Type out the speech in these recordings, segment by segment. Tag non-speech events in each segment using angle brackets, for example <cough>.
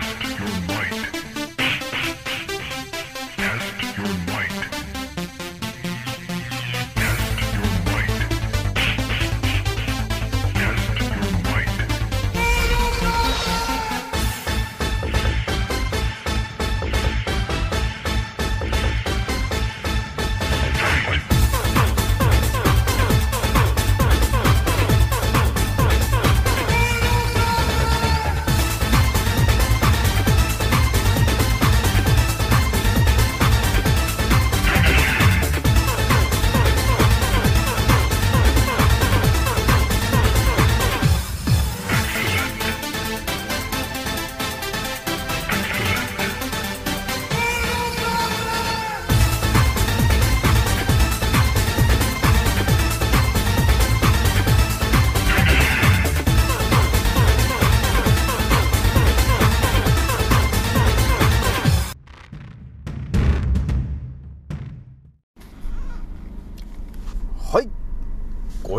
Test your might.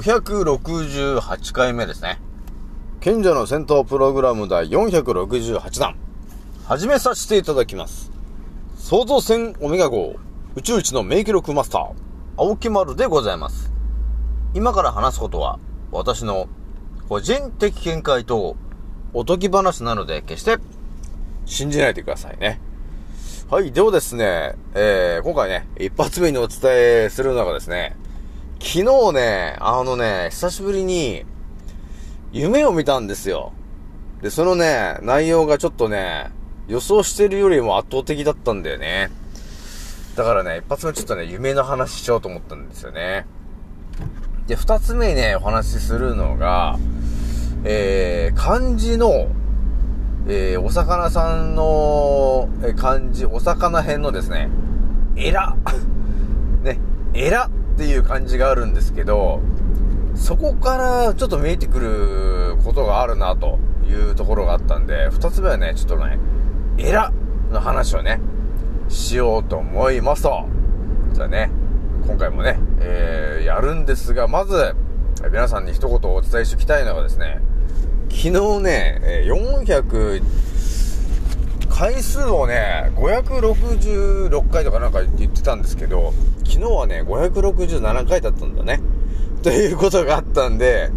568回目ですね。賢者の戦闘プログラム第468弾。始めさせていただきます。創造船オメガ号宇宙一の名記録マスター、青木丸でございます。今から話すことは、私の個人的見解とおとぎ話なので、決して信じないでくださいね。はい。ではですね、えー、今回ね、一発目にお伝えするのがですね、昨日ね、あのね、久しぶりに、夢を見たんですよ。で、そのね、内容がちょっとね、予想してるよりも圧倒的だったんだよね。だからね、一発目ちょっとね、夢の話しようと思ったんですよね。で、二つ目ね、お話しするのが、えー、漢字の、えー、お魚さんの、えー漢字、お魚編のですね、エラ。<laughs> ね、エラっていう漢字があるんですけど、そこからちょっと見えてくることがあるなというところがあったんで、二つ目はね、ちょっとね、エラの話をね、しようと思いますと。じゃあね、今回もね、えー、やるんですが、まず、皆さんに一言お伝えしておきたいのがですね、昨日ね、400、回数をね、566回とかなんか言ってたんですけど、昨日はね、567回だったんだね。ということがあったんで、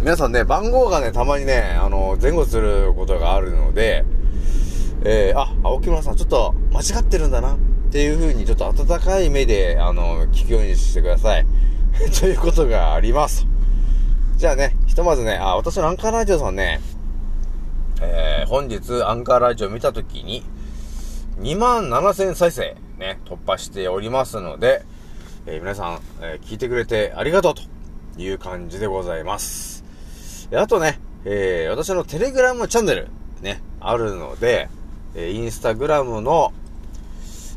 皆さんね、番号がね、たまにね、あの、前後することがあるので、えー、あ、青木村さんちょっと間違ってるんだな、っていう風にちょっと温かい目で、あの、聞くようにしてください。<laughs> ということがあります。じゃあね、ひとまずね、あ、私のアンカーラジオさんね、えー、本日アンカーラジオ見たときに、2万7000再生ね、突破しておりますので、えー皆さん、えー聞いてくれてありがとうという感じでございます。あとね、えー私のテレグラムチャンネル、ね、あるので、えーインスタグラムの、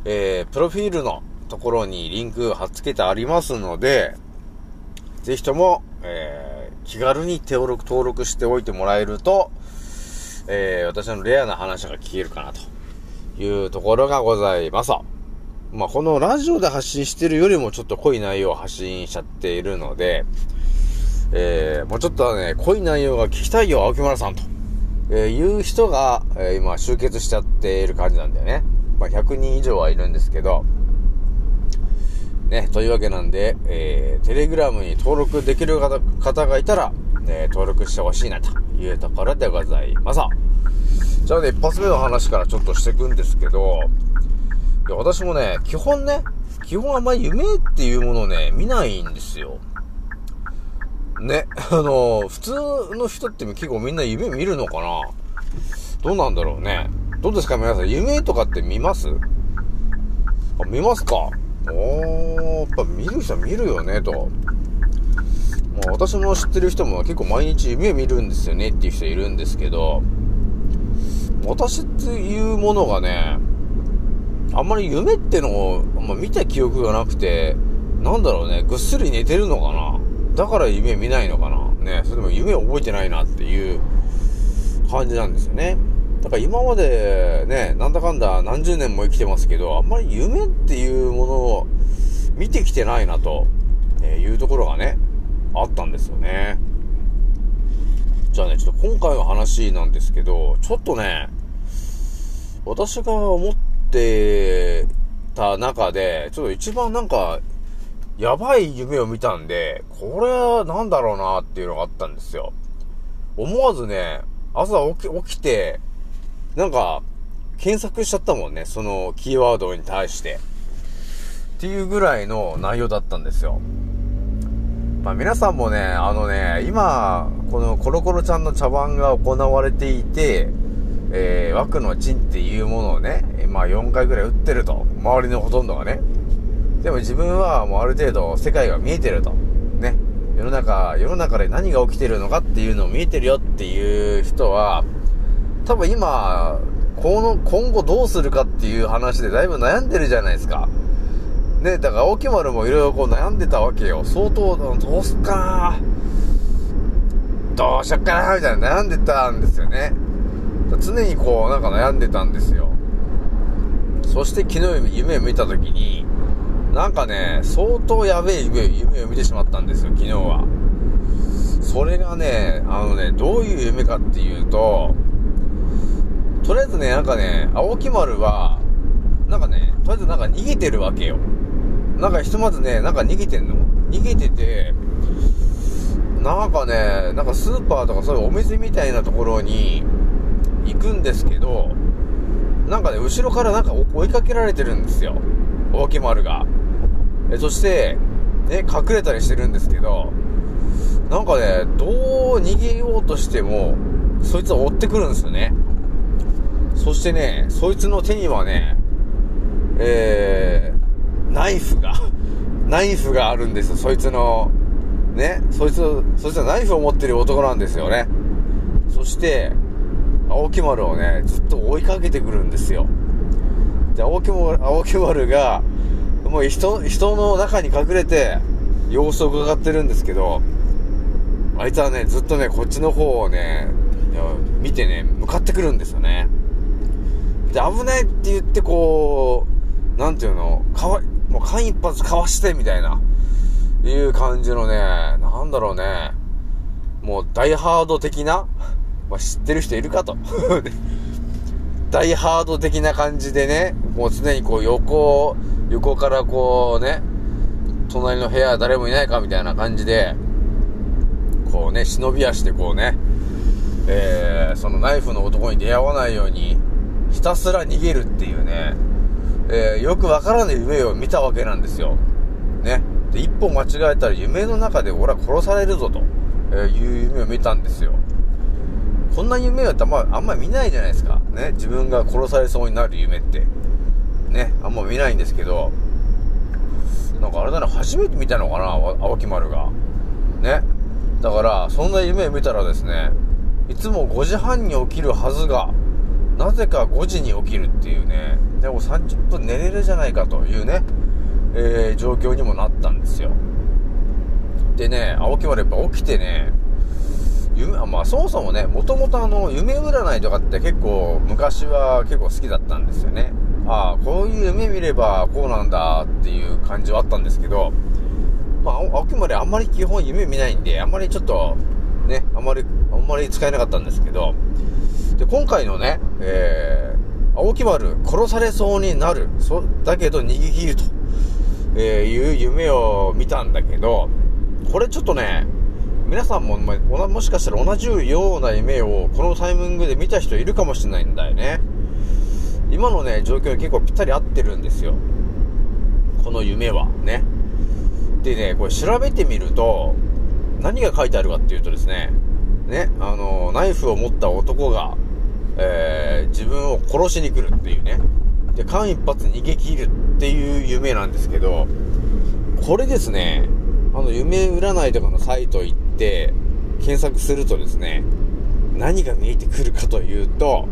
えープロフィールのところにリンク貼っ付けてありますので、ぜひとも、えー気軽に登録、登録しておいてもらえると、えー私のレアな話が聞けるかなというところがございます。まあ、このラジオで発信してるよりもちょっと濃い内容を発信しちゃっているので、えーもうちょっとね、濃い内容が聞きたいよ、青木村さんと、えーいう人が、えー今集結しちゃっている感じなんだよね。まあ、100人以上はいるんですけど、ね、というわけなんで、えー、テレグラムに登録できる方方がいたら、え登録してほしいなというところでございます。じゃあね、一発目の話からちょっとしていくんですけど、いや私もね、基本ね、基本あんまり夢っていうものをね、見ないんですよ。ね、<laughs> あの、普通の人って結構みんな夢見るのかな？どうなんだろうね。どうですか皆さん、夢とかって見ます？あ、見ますか？おー、やっぱ見る人は見るよね、と。まあ私の知ってる人も結構毎日夢見るんですよねっていう人いるんですけど、私っていうものがね、あんまり夢ってのを、あ見た記憶がなくて、なんだろうね、ぐっすり寝てるのかなだから夢見ないのかなね、それでも夢覚えてないなっていう感じなんですよね。だから今までね、なんだかんだ何十年も生きてますけど、あんまり夢っていうものを見てきてないなと、えいうところがね、あったんですよね。じゃあね、ちょっと今回の話なんですけど、ちょっとね、私が思ってた中で、ちょっと一番なんか、やばい夢を見たんで、これはなんだろうなっていうのがあったんですよ。思わずね、朝起き、起きて、なんか、検索しちゃったもんね、そのキーワードに対して。っていうぐらいの内容だったんですよ。まあ皆さんもね、あのね、今、このコロコロちゃんの茶番が行われていて、えー、枠の陣っていうものをね、まあ4回ぐらい打ってると。周りのほとんどがね。でも自分はもうある程度世界が見えてると。ね。世の中、世の中で何が起きてるのかっていうのを見えてるよっていう人は、多分今、この、今後どうするかっていう話でだいぶ悩んでるじゃないですか。ね、だから青木丸もいろいろこう悩んでたわけよ。相当、どうすっかなどうしよっかなみたいな悩んでたんですよね。常にこう、なんか悩んでたんですよ。そして昨日夢を見た時に、なんかね、相当やべえ夢夢を見てしまったんですよ、昨日は。それがね、あのね、どういう夢かっていうと、とりあえずね、なんかね、青木丸は、なんかね、とりあえずなんか逃げてるわけよ。なんかひとまずね、なんか逃げてんの？逃げてて、なんかね、なんかスーパーとかそういうお店みたいなところに行くんですけど、なんかね、後ろからなんか追いかけられてるんですよ。大木丸が。え、そして、ね、隠れたりしてるんですけど、なんかね、どう逃げようとしても、そいつは追ってくるんですよね。そしてね、そいつの手にはね、えー、ナイフが、<laughs> ナイフがあるんですよ、そいつの、ね、そいつ、そいつはナイフを持ってる男なんですよね。そして、青木丸をね、ずっと追いかけてくるんですよ。で、青木丸、青木丸が、もう人、人の中に隠れて、様子を伺ってるんですけど、あいつはね、ずっとね、こっちの方をね、見てね、向かってくるんですよね。で、危ないって言ってこう、なんていうの、かわ、もう間一髪かわしてみたいな、いう感じのね、なんだろうね、もうダイハード的な、まあ、知ってる人いるかと。<laughs> ダイハード的な感じでね、もう常にこう横、横からこうね、隣の部屋誰もいないかみたいな感じで、こうね、忍び足でこうね、えー、そのナイフの男に出会わないように、ひたすら逃げるっていうね、えー、よくわからない夢を見たわけなんですよ。ね。で、一歩間違えたら夢の中で俺は殺されるぞと、え、いう夢を見たんですよ。こんな夢はあんまあんまり見ないじゃないですか。ね。自分が殺されそうになる夢って。ね。あんま見ないんですけど、なんかあれだな、初めて見たのかな、青木丸が。ね。だから、そんな夢見たらですね、いつも5時半に起きるはずが、なぜか5時に起きるっていうね、でも30分寝れるじゃないかというね、えー、状況にもなったんですよ。でね、青木丸やっぱ起きてね、夢、まあそもそもね、もともとあの、夢占いとかって結構、昔は結構好きだったんですよね。ああ、こういう夢見ればこうなんだっていう感じはあったんですけど、まあ、青木丸あんまり基本夢見ないんで、あんまりちょっと、ね、あんまり、あんまり使えなかったんですけど、で、今回のね、えー、青木丸殺されそうになる、そ、だけど逃げ切ると、えー、いう夢を見たんだけど、これちょっとね、皆さんも、まあ、もしかしたら同じような夢をこのタイミングで見た人いるかもしれないんだよね。今のね、状況に結構ぴったり合ってるんですよ。この夢は、ね。でね、これ調べてみると、何が書いてあるかっていうとですね、ね、あの、ナイフを持った男が、えー、自分を殺しに来るっていうね。で、間一髪逃げ切るっていう夢なんですけど、これですね、あの、夢占いとかのサイト行って、検索するとですね、何が見えてくるかというと、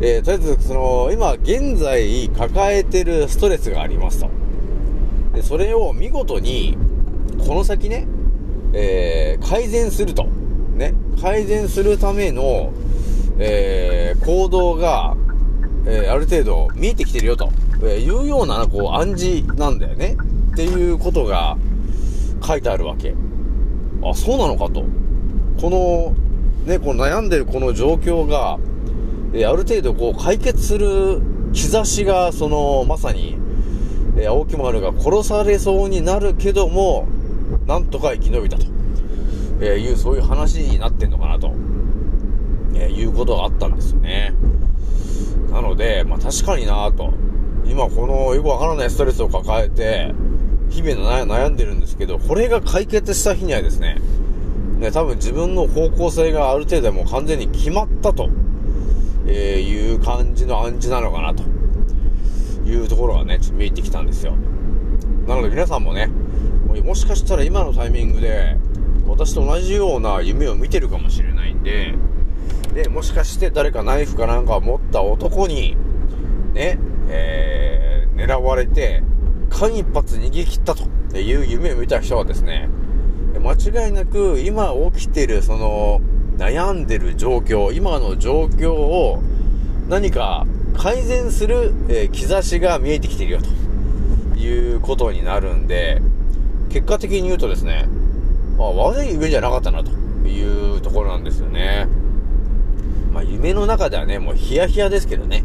えー、とりあえず、その、今、現在抱えてるストレスがありますと。で、それを見事に、この先ね、えー、改善すると。ね、改善するための、えー、行動が、え、ある程度見えてきてるよと、え、いうような、こう、暗示なんだよね。っていうことが書いてあるわけ。あ、そうなのかと。この、ね、この悩んでるこの状況が、えある程度こう解決する兆しが、その、まさに、え青木丸が殺されそうになるけども、なんとか生き延びたと、えいう、そういう話になってんのかなと、えいうことがあったんですよね。なので、まあ確かになと。今このよくわからないストレスを抱えて、日々悩悩んでるんですけど、これが解決した日にはですね、ね、多分自分の方向性がある程度もう完全に決まったと、えーいう感じの暗示なのかなというところがね、ちょっと見えてきたんですよ。なので皆さんもね、もうもしかしたら今のタイミングで、私と同じような夢を見てるかもしれないんで、で、もしかして誰かナイフかなんかを持った男に、ね、えー、狙われて、間一髪逃げ切ったという夢を見た人はですね、間違いなく今起きてるその悩んでる状況、今の状況を何か改善する、え兆しが見えてきているよということになるんで、結果的に言うとですね、まあ、悪い夢じゃなかったなというところなんですよね。まあ、夢の中ではね、もうヒヤヒヤですけどね。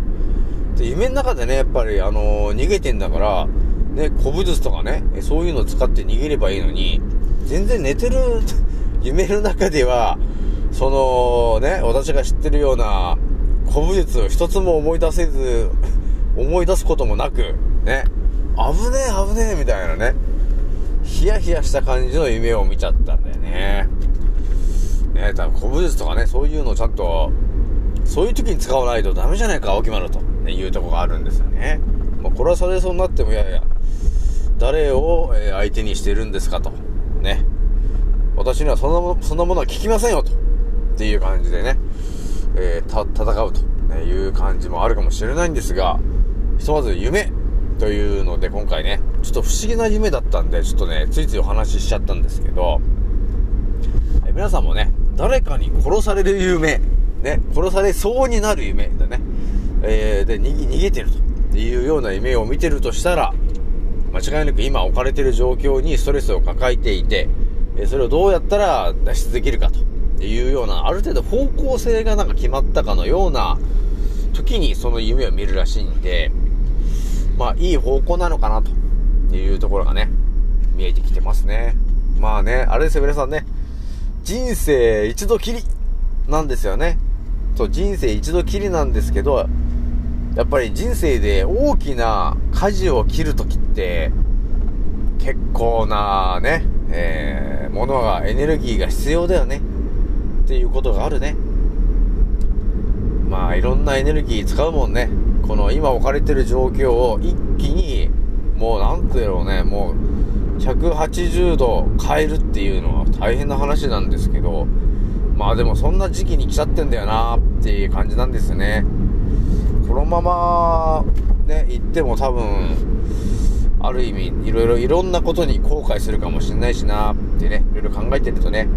で夢の中でね、やっぱり、あのー逃げてんだから、ね、古武術とかね、そういうのを使って逃げればいいのに、全然寝てる <laughs> 夢の中では、その、ね、私が知ってるような古武術を一つも思い出せず、<laughs> 思い出すこともなく、ね、危ねえ危ねえみたいなね、ヒヤヒヤした感じの夢を見ちゃったんだよね。ね、多分古武術とかね、そういうのをちゃんと、そういう時に使わないとダメじゃないか、青木丸と、ね、いうとこがあるんですよね。まあ、殺されそうなっても、いやいや、誰を、相手にしてるんですかと。ね。私にはそんなもの、そんなものは聞きませんよと。っていう感じでね、えー、戦うと、いう感じもあるかもしれないんですが、ひとまず夢というので今回ね、ちょっと不思議な夢だったんで、ちょっとね、ついついお話ししちゃったんですけど、え皆さんもね、誰かに殺される夢、ね、殺されそうになる夢だね、えー、で、逃げ、逃げてるというような夢を見てるとしたら、間違いなく今置かれている状況にストレスを抱えていて、それをどうやったら脱出できるかというような、ある程度方向性がなんか決まったかのような時にその夢を見るらしいんで、まあいい方向なのかなというところがね、見えてきてますね。まあね、あれですよ皆さんね、人生一度きりなんですよね。そう、人生一度きりなんですけど、やっぱり人生で大きな舵を切るときって、結構なね、えー、ものが、エネルギーが必要だよね。っていうことがあるね。まあ、いろんなエネルギー使うもんね。この今置かれてる状況を一気に、もうなんていうのね、もう、180度変えるっていうのは大変な話なんですけど、まあでもそんな時期に来ちゃってんだよなっていう感じなんですね。このまま、ね、行っても多分、ある意味、いろいろ、いろんなことに後悔するかもしれないしなってね、いろいろ考えてるとね、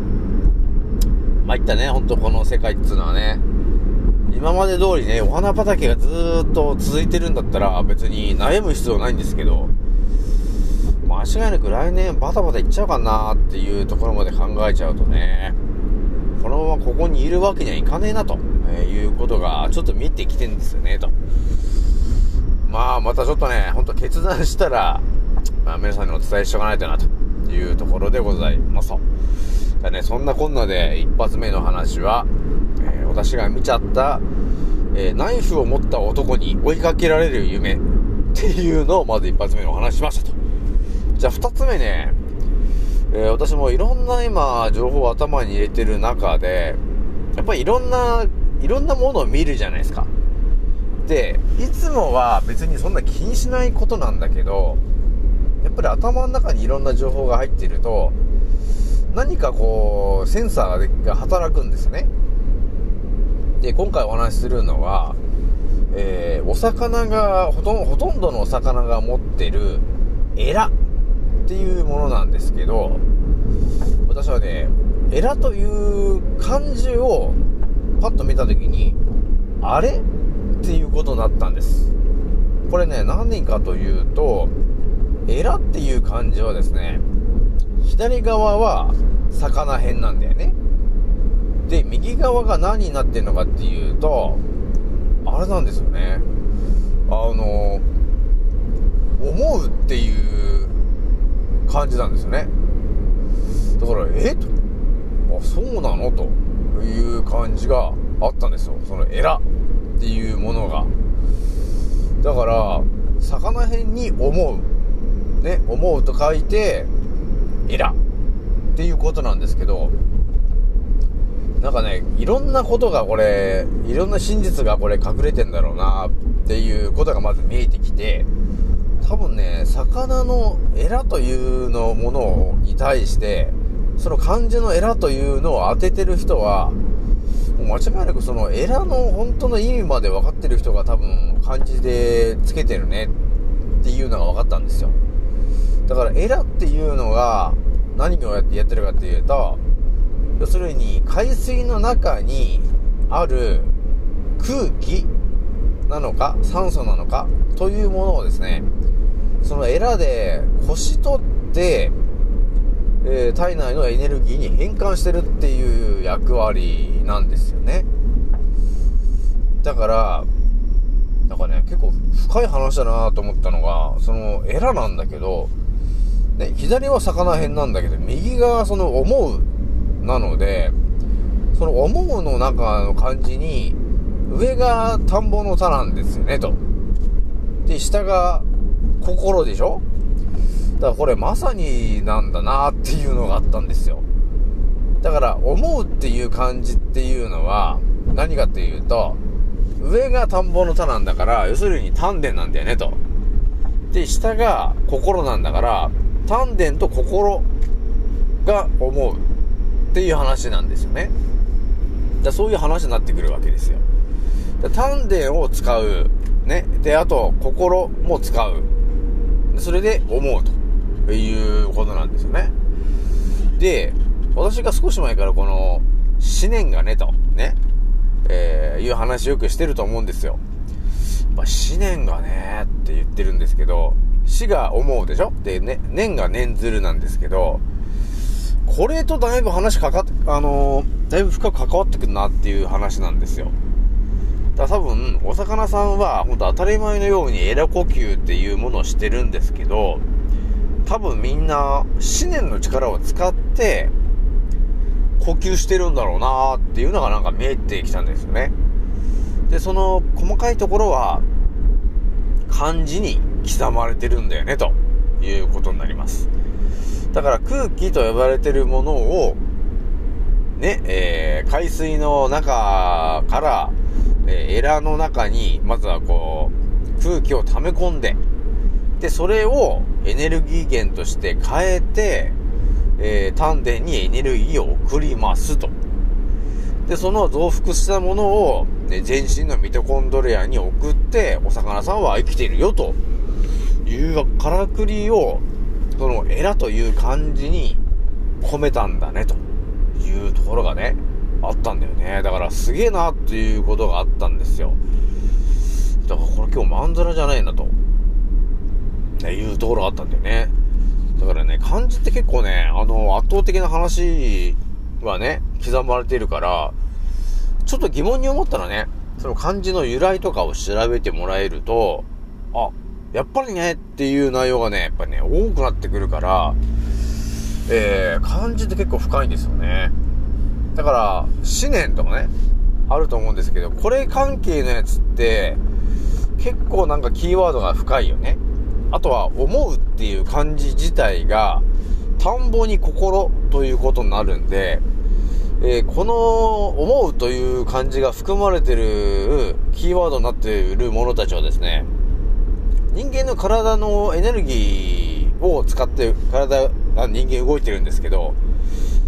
まいったね、ほんとこの世界っていうのはね、今まで通りね、お花畑がずっと続いてるんだったら別に悩む必要ないんですけど、間違いなく来年バタバタいっちゃうかなっていうところまで考えちゃうとね、このままここにいるわけにはいかねえなと、えいうことがちょっと見てきてんですよね、と。まあ、またちょっとね、ほんと決断したら、まあ皆さんにお伝えしておかないとな、というところでございますと。じゃあね、そんなこんなで一発目の話は、えー私が見ちゃった、えーナイフを持った男に追いかけられる夢っていうのをまず一発目のお話ししましたと。じゃあ二つ目ね、えー私もいろんな今情報を頭に入れてる中で、やっぱりいろんな、いろんなものを見るじゃないですか。で、いつもは別にそんな気にしないことなんだけど、やっぱり頭の中にいろんな情報が入っていると、何かこう、センサーが働くんですね。で、今回お話しするのは、えーお魚が、ほとんほとんどのお魚が持ってるエラっていうものなんですけど、私はね、エラという漢字をパッと見たときに、あれ？っていうことになったんです。これね、何かというと、エラっていう漢字はですね、左側は魚辺なんだよね。で、右側が何になってるのかっていうと、あれなんですよね。あの、思うっていう感じなんですよね。だから、え？と。あ、そうなの？という感じがあったんですよ。そのエラっていうものが。だから、魚辺に思う。ね、思うと書いて、エラっていうことなんですけど、なんかね、いろんなことがこれ、いろんな真実がこれ隠れてんだろうなっていうことがまず見えてきて、多分ね、魚のエラというのものに対して、その漢字のエラというのを当ててる人は、もう間違いなくそのエラの本当の意味まで分かってる人が多分漢字でつけてるねっていうのが分かったんですよ。だからエラっていうのが何をやってやってるかっていうと、要するに海水の中にある空気なのか酸素なのかというものをですね、そのエラでこし取って、えー体内のエネルギーに変換してるっていう役割なんですよね。だから、なんかね、結構深い話だなと思ったのが、そのエラなんだけど、ね、左は魚辺なんだけど、右がその思うなので、その思うの中の漢字に、上が田んぼの田なんですよね、と。で、下が心でしょ？だからこれまさになんだなっていうのがあったんですよ。だから、思うっていう漢字っていうのは、何かっていうと、上が田んぼの田なんだから、要するに丹田なんだよね、と。で、下が心なんだから、丹田と心が思うっていう話なんですよね。だそういう話になってくるわけですよ。丹田を使う。ね。で、あと、心も使う。それで思うということなんですよね。で、私が少し前からこの、思念がね、と、ね、えーいう話よくしてると思うんですよ。まあ、思念がね、って言ってるんですけど、死が思うでしょ？で、ね、念が念ずるなんですけど、これとだいぶ話かかって、あのーだいぶ深く関わってくるなっていう話なんですよ。だ多分、お魚さんは、本当当たり前のようにエラ呼吸っていうものをしてるんですけど、多分みんな、思念の力を使って、呼吸してるんだろうなっていうのがなんか見えてきたんですよね。で、その細かいところは、漢字に刻まれてるんだよね、ということになります。だから空気と呼ばれてるものを、ね、えー、海水の中から、えーエラの中に、まずはこう、空気を溜め込んで、で、それをエネルギー源として変えて、えー丹田にエネルギーを送りますと。で、その増幅したものを、ね、全身のミトコンドリアに送って、お魚さんは生きているよというからくりを、そのエラという漢字に込めたんだねというところがね、あったんだよね。だからすげえなっていうことがあったんですよ。だからこれ今日まんざらじゃないなと。ね、いうところがあったんだよね。だからね、漢字って結構ね、あの、圧倒的な話はね、刻まれているから、ちょっと疑問に思ったらね、その漢字の由来とかを調べてもらえると、あ、やっぱりねっていう内容がね、やっぱね、多くなってくるから、えー、漢字って結構深いんですよね。だから、思念とかね、あると思うんですけど、これ関係のやつって、結構なんかキーワードが深いよね。あとは、思うっていう漢字自体が、田んぼに心ということになるんで、えーこの思うという漢字が含まれてるキーワードになっているものたちはですね、人間の体のエネルギーを使って体が人間動いてるんですけど、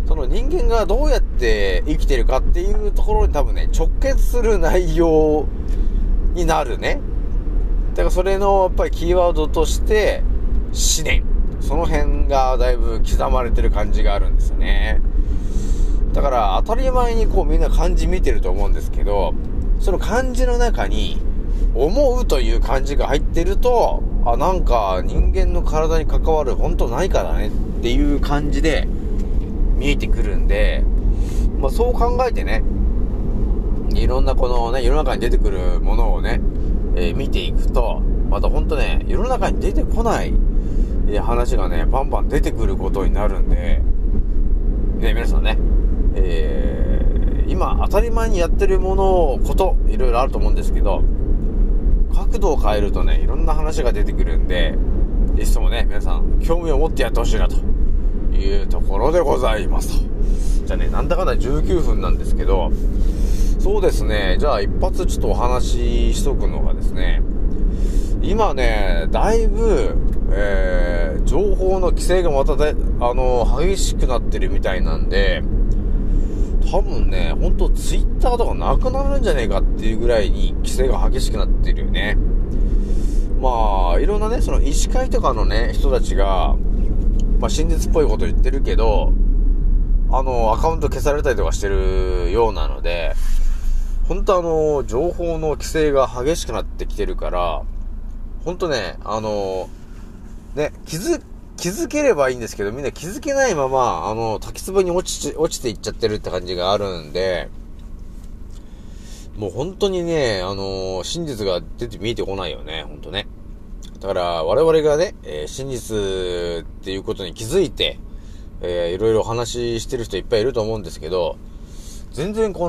その人間がどうやって生きてるかっていうところに多分ね、直結する内容になるね。だからそれのやっぱりキーワードとして、思念。その辺がだいぶ刻まれてる感じがあるんですよね。だから当たり前にこうみんな漢字見てると思うんですけど、その漢字の中に、思うという漢字が入ってると、あ、なんか人間の体に関わる本当何かだねっていう感じで見えてくるんで、まあそう考えてね、いろんなこのね、世の中に出てくるものをね、えー見ていくと、またほんとね、世の中に出てこない、えー話がね、バンバン出てくることになるんで、ね、皆さんね、えー今当たり前にやってるもの、こと、いろいろあると思うんですけど、角度を変えるとね、いろんな話が出てくるんで、いつもね、皆さん、興味を持ってやってほしいなというところでございますと。じゃあね、なんだかんだ19分なんですけど、そうですね、じゃあ一発ちょっとお話ししとくのがですね、今ね、だいぶ、えー、情報の規制がまたで、あの、激しくなってるみたいなんで、多分ね、ほんとツイッターとかなくなるんじゃねえかっていうぐらいに規制が激しくなってるよね。まあ、いろんなね、その医師会とかのね、人たちが、まあ真実っぽいこと言ってるけど、あの、アカウント消されたりとかしてるようなので、本当あの、情報の規制が激しくなってきてるから、本当ね、あの、ね、気づ、気づければいいんですけど、みんな気づけないまま、あの、滝壺に落ち、落ちていっちゃってるって感じがあるんで、もう本当にね、あの真実が出て見えてこないよね、本当ね。だから、我々がね、えー真実っていうことに気づいて、えーいろいろお話ししてる人いっぱいいると思うんですけど、全然こ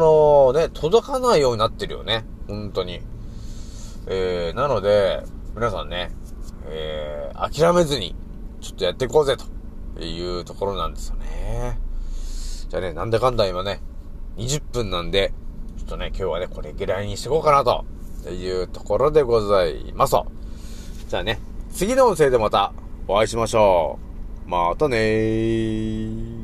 のね、届かないようになってるよね。本当に。えー、なので、皆さんね、えー、諦めずに、ちょっとやっていこうぜ、というところなんですよね。じゃあね、なんだかんだ今ね、20分なんで、ちょっとね、今日はね、これぐらいにしてこうかな、というところでございます。じゃあね、次の音声でまたお会いしましょう。またねー。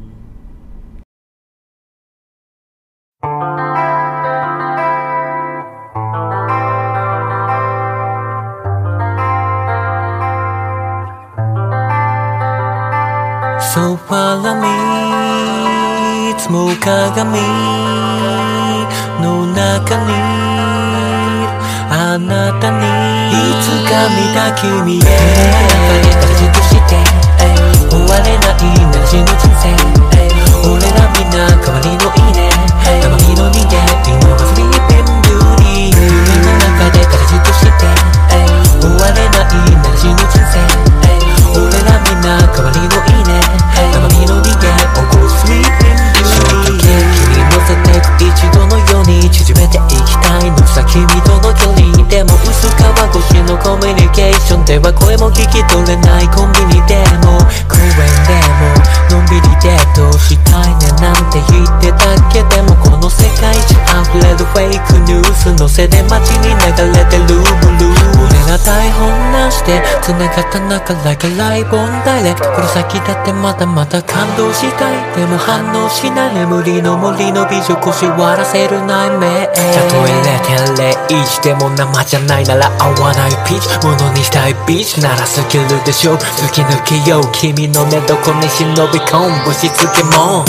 鏡の中にあなたに。いつか見た君へ。中で形として終われないなしの人生俺らみんな代わりのいいね生身の人間き取れないコンビニでも公園でものんびりデートしたいねなんて言ってたけでもこの世界中溢れるフェイクニュースのせで街に流れてるブルー俺が台本しで繋がった中 like a live on direct この先だってまだまだ感動したい。でも反応しない。眠りの森の美女腰割らせる内面たとえ0.01でも生じゃないなら合わないピーチ。ものにしたいビーチ。ならスキルでしょ。う突き抜けよう。君の寝床に忍び込む。ぶしつけも